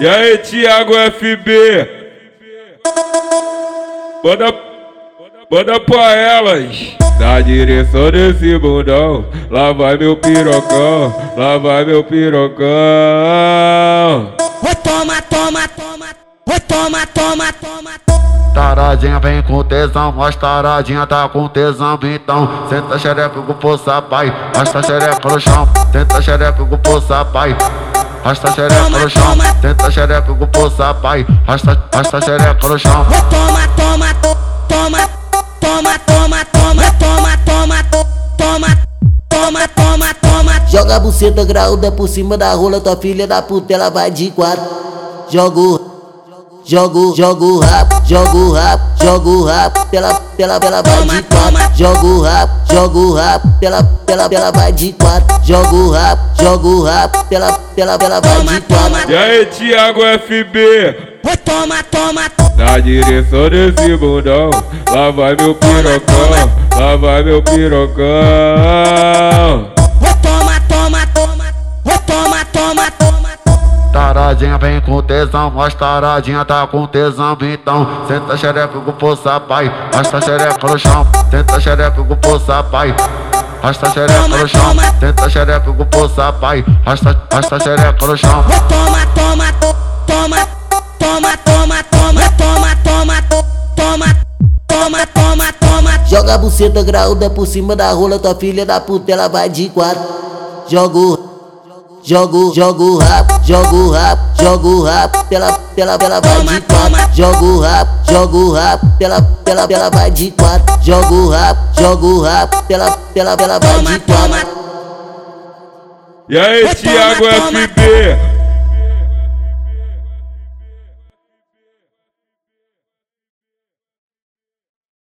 E aí, Thiago FB? Manda, manda pra elas. Na direção desse bundão, lá vai meu pirocão, lá vai meu pirocão. Oi, toma, toma, toma. Oi, toma, toma, toma. Taradinha vem com tesão, mas taradinha tá com tesão então Senta xereca com força pai, arrasta xereca no chão Senta xereca com força pai Rasta xereca no chão, tenta xereca com força, pai. Rasta, rasta xereca no chão. Toma, toma, toma, toma, toma, toma, toma, toma, toma, toma, toma, toma. Joga a buceta graúda por cima da rola, tua filha da puta, ela vai de quatro. Jogo Jogo, jogo rap, jogo rap, jogo rap, pela, pela, pela vai de quatro. Jogo rap, jogo rap, pela, pela, pela vai de quatro. Jogo rap, jogo rap, pela, pela, pela vai de quatro. E aí, Thiago FB? Oi, toma, toma. Na direção desse bundão, lá vai meu pirocão, lá vai meu pirocão. Taradinha vem com tesão, mas taradinha tá com tesão então Senta xereca com força, pai, arrasta xereca no chão Senta xereca com força, pai Arrasta xereca no chão, tenta xereca com força, pai Arrasta, arrasta xereca no chão Toma, toma, toma, toma, toma, toma, toma, toma, toma, toma, toma, toma Joga a buceta graúda por cima da rola, tua filha da puta, ela vai de quatro Jogo Jogo, jogo rap, jogo rap, jogo rap, pela, pela, pela vai de quatro. Jogo rap, jogo rap, pela, pela, pela vai de quatro. Jogo rap, jogo rap, pela, pela, pela vai de quatro. E aí, Thiago FB?